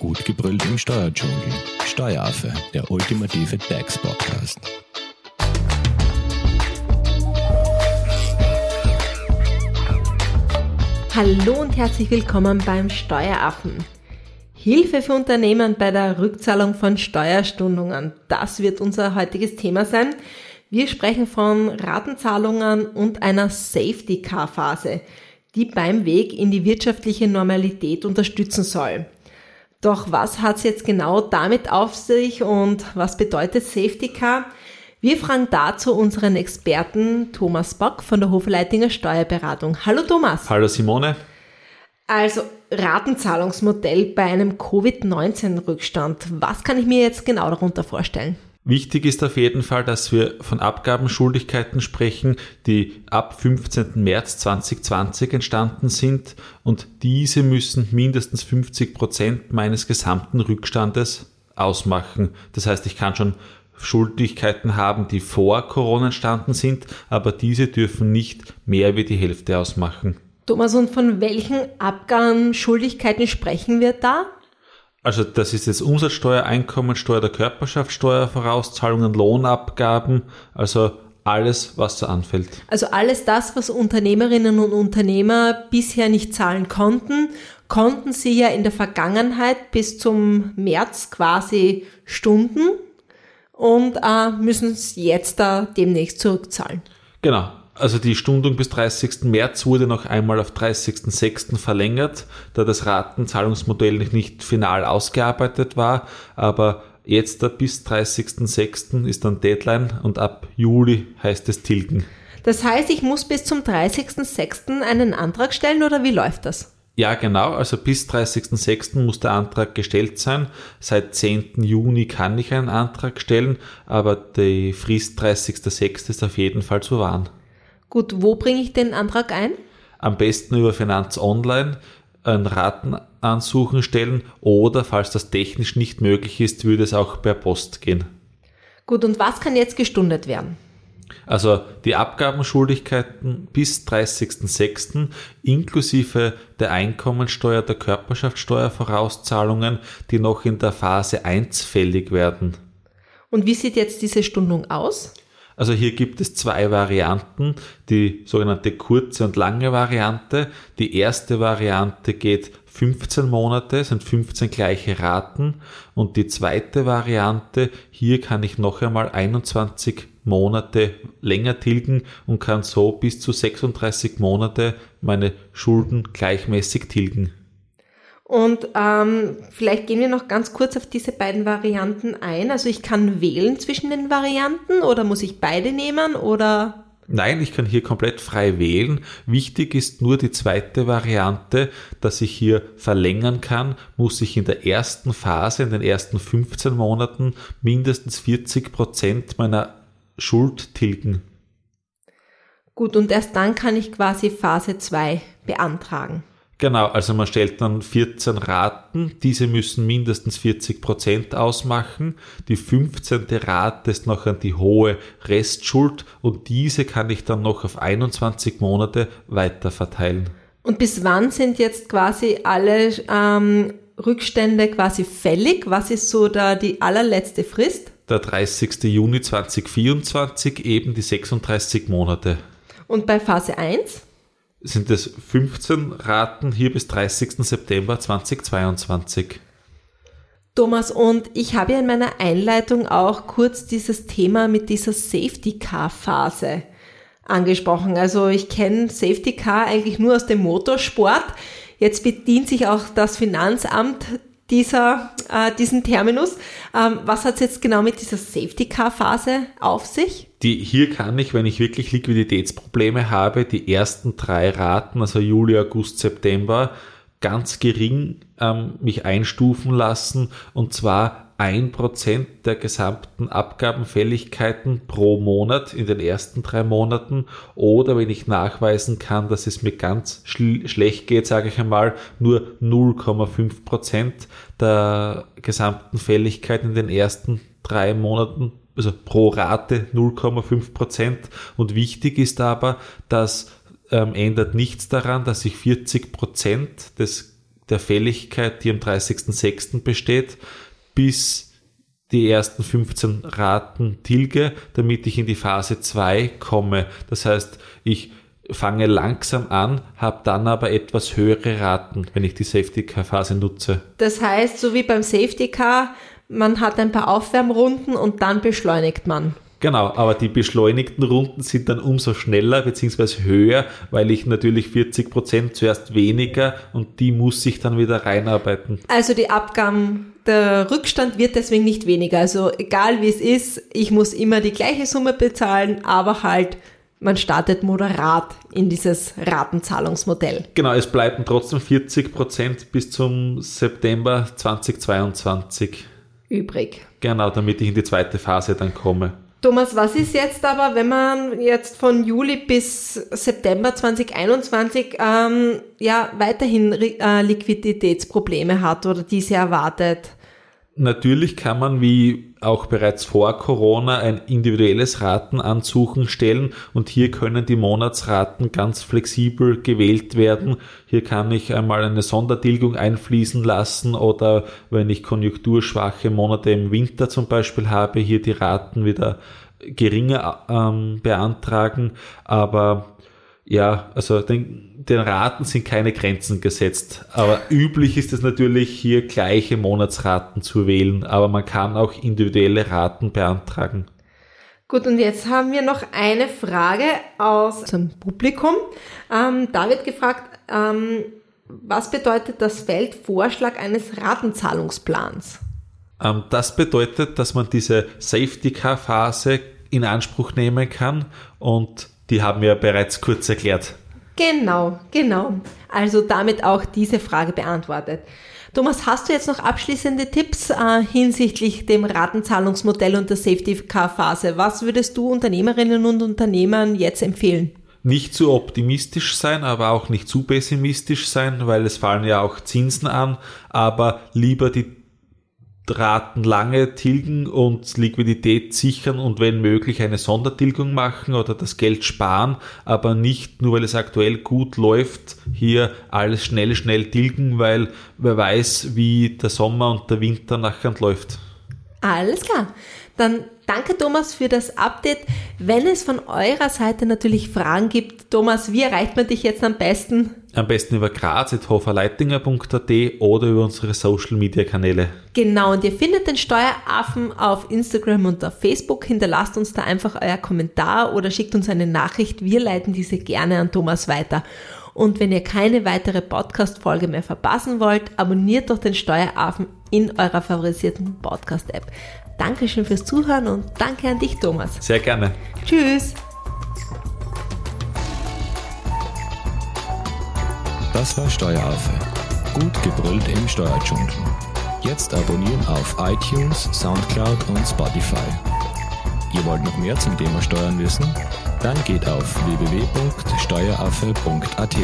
Gut gebrüllt im Steuerdschungel. Steueraffe, der ultimative DAX-Podcast. Hallo und herzlich willkommen beim Steueraffen. Hilfe für Unternehmen bei der Rückzahlung von Steuerstundungen. Das wird unser heutiges Thema sein. Wir sprechen von Ratenzahlungen und einer Safety-Car-Phase, die beim Weg in die wirtschaftliche Normalität unterstützen soll. Doch was hat es jetzt genau damit auf sich und was bedeutet Safety Car? Wir fragen dazu unseren Experten Thomas Bock von der Hofleitinger Steuerberatung. Hallo Thomas. Hallo Simone. Also Ratenzahlungsmodell bei einem Covid-19-Rückstand. Was kann ich mir jetzt genau darunter vorstellen? Wichtig ist auf jeden Fall, dass wir von Abgabenschuldigkeiten sprechen, die ab 15. März 2020 entstanden sind und diese müssen mindestens 50 Prozent meines gesamten Rückstandes ausmachen. Das heißt, ich kann schon Schuldigkeiten haben, die vor Corona entstanden sind, aber diese dürfen nicht mehr wie die Hälfte ausmachen. Thomas, und von welchen Abgabenschuldigkeiten sprechen wir da? Also das ist jetzt Umsatzsteuer, Einkommensteuer der Körperschaftssteuer, Vorauszahlungen, Lohnabgaben, also alles, was da anfällt. Also alles das, was Unternehmerinnen und Unternehmer bisher nicht zahlen konnten, konnten sie ja in der Vergangenheit bis zum März quasi stunden und äh, müssen es jetzt da demnächst zurückzahlen. Genau, also die Stundung bis 30. März wurde noch einmal auf 30.06. verlängert, da das Ratenzahlungsmodell nicht final ausgearbeitet war, aber jetzt bis 30.06. ist dann Deadline und ab Juli heißt es tilgen. Das heißt, ich muss bis zum 30.06. einen Antrag stellen oder wie läuft das? Ja, genau. Also bis 30.06. muss der Antrag gestellt sein. Seit 10. Juni kann ich einen Antrag stellen, aber die Frist 30.06. ist auf jeden Fall zu wahren. Gut, wo bringe ich den Antrag ein? Am besten über Finanz Online ein Ratenansuchen stellen oder, falls das technisch nicht möglich ist, würde es auch per Post gehen. Gut, und was kann jetzt gestundet werden? Also die Abgabenschuldigkeiten bis 30.06. inklusive der Einkommensteuer, der Körperschaftssteuervorauszahlungen, die noch in der Phase 1 fällig werden. Und wie sieht jetzt diese Stundung aus? Also hier gibt es zwei Varianten, die sogenannte kurze und lange Variante. Die erste Variante geht 15 Monate, sind 15 gleiche Raten und die zweite Variante, hier kann ich noch einmal 21 Monate länger tilgen und kann so bis zu 36 Monate meine Schulden gleichmäßig tilgen. Und ähm, vielleicht gehen wir noch ganz kurz auf diese beiden Varianten ein. Also ich kann wählen zwischen den Varianten oder muss ich beide nehmen oder? Nein, ich kann hier komplett frei wählen. Wichtig ist nur die zweite Variante, dass ich hier verlängern kann, muss ich in der ersten Phase, in den ersten 15 Monaten mindestens 40 Prozent meiner Schuld tilgen. Gut, und erst dann kann ich quasi Phase 2 beantragen. Genau, also man stellt dann 14 Raten, diese müssen mindestens 40 Prozent ausmachen. Die 15. Rate ist noch an die hohe Restschuld und diese kann ich dann noch auf 21 Monate weiter verteilen. Und bis wann sind jetzt quasi alle ähm, Rückstände quasi fällig? Was ist so da die allerletzte Frist? Der 30. Juni 2024, eben die 36 Monate. Und bei Phase 1? Sind es 15 Raten hier bis 30. September 2022. Thomas, und ich habe ja in meiner Einleitung auch kurz dieses Thema mit dieser Safety Car Phase angesprochen. Also ich kenne Safety Car eigentlich nur aus dem Motorsport. Jetzt bedient sich auch das Finanzamt dieser, äh, diesen Terminus. Ähm, was hat es jetzt genau mit dieser Safety Car Phase auf sich? Die, hier kann ich, wenn ich wirklich Liquiditätsprobleme habe, die ersten drei Raten, also Juli, August, September, ganz gering ähm, mich einstufen lassen und zwar ein Prozent der gesamten Abgabenfälligkeiten pro Monat in den ersten drei Monaten oder wenn ich nachweisen kann, dass es mir ganz schl schlecht geht, sage ich einmal, nur 0,5 Prozent der gesamten Fälligkeit in den ersten drei Monaten also pro Rate 0,5 Prozent. Und wichtig ist aber, dass ähm, ändert nichts daran, dass ich 40 Prozent des der Fälligkeit, die am 30.06. besteht, bis die ersten 15 Raten tilge, damit ich in die Phase 2 komme. Das heißt, ich fange langsam an, habe dann aber etwas höhere Raten, wenn ich die Safety Car Phase nutze. Das heißt, so wie beim Safety Car, man hat ein paar Aufwärmrunden und dann beschleunigt man. Genau, aber die beschleunigten Runden sind dann umso schneller bzw. höher, weil ich natürlich 40 Prozent zuerst weniger und die muss ich dann wieder reinarbeiten. Also die Abgaben, der Rückstand wird deswegen nicht weniger. Also egal wie es ist, ich muss immer die gleiche Summe bezahlen, aber halt man startet moderat in dieses Ratenzahlungsmodell. Genau, es bleiben trotzdem 40 Prozent bis zum September 2022 übrig. Genau, damit ich in die zweite Phase dann komme. Thomas, was ist jetzt aber, wenn man jetzt von Juli bis September 2021 ähm, ja weiterhin äh, Liquiditätsprobleme hat oder diese erwartet? Natürlich kann man, wie auch bereits vor Corona, ein individuelles Ratenansuchen stellen und hier können die Monatsraten ganz flexibel gewählt werden. Hier kann ich einmal eine Sondertilgung einfließen lassen oder wenn ich konjunkturschwache Monate im Winter zum Beispiel habe, hier die Raten wieder geringer ähm, beantragen. Aber ja, also den, den Raten sind keine Grenzen gesetzt. Aber üblich ist es natürlich, hier gleiche Monatsraten zu wählen, aber man kann auch individuelle Raten beantragen. Gut, und jetzt haben wir noch eine Frage aus dem Publikum. Ähm, da wird gefragt, ähm, was bedeutet das Feld Vorschlag eines Ratenzahlungsplans? Ähm, das bedeutet, dass man diese Safety Car Phase in Anspruch nehmen kann und die haben wir bereits kurz erklärt. Genau, genau. Also damit auch diese Frage beantwortet. Thomas, hast du jetzt noch abschließende Tipps äh, hinsichtlich dem Ratenzahlungsmodell und der Safety Car Phase? Was würdest du Unternehmerinnen und Unternehmern jetzt empfehlen? Nicht zu optimistisch sein, aber auch nicht zu pessimistisch sein, weil es fallen ja auch Zinsen an, aber lieber die Raten lange tilgen und Liquidität sichern und wenn möglich eine Sondertilgung machen oder das Geld sparen, aber nicht nur weil es aktuell gut läuft, hier alles schnell, schnell tilgen, weil wer weiß, wie der Sommer und der Winter nachher läuft. Alles klar. Dann danke Thomas für das Update. Wenn es von eurer Seite natürlich Fragen gibt, Thomas, wie erreicht man dich jetzt am besten? Am besten über graz.hoferleitinger.at oder über unsere Social Media Kanäle. Genau, und ihr findet den Steueraffen auf Instagram und auf Facebook. Hinterlasst uns da einfach euer Kommentar oder schickt uns eine Nachricht. Wir leiten diese gerne an Thomas weiter. Und wenn ihr keine weitere Podcast-Folge mehr verpassen wollt, abonniert doch den Steueraffen in eurer favorisierten Podcast-App. Dankeschön fürs Zuhören und danke an dich, Thomas. Sehr gerne. Tschüss. Das war Steueraffe. Gut gebrüllt im Steuerdschungel. Jetzt abonnieren auf iTunes, Soundcloud und Spotify. Ihr wollt noch mehr zum Thema Steuern wissen? Dann geht auf www.steueraffe.at.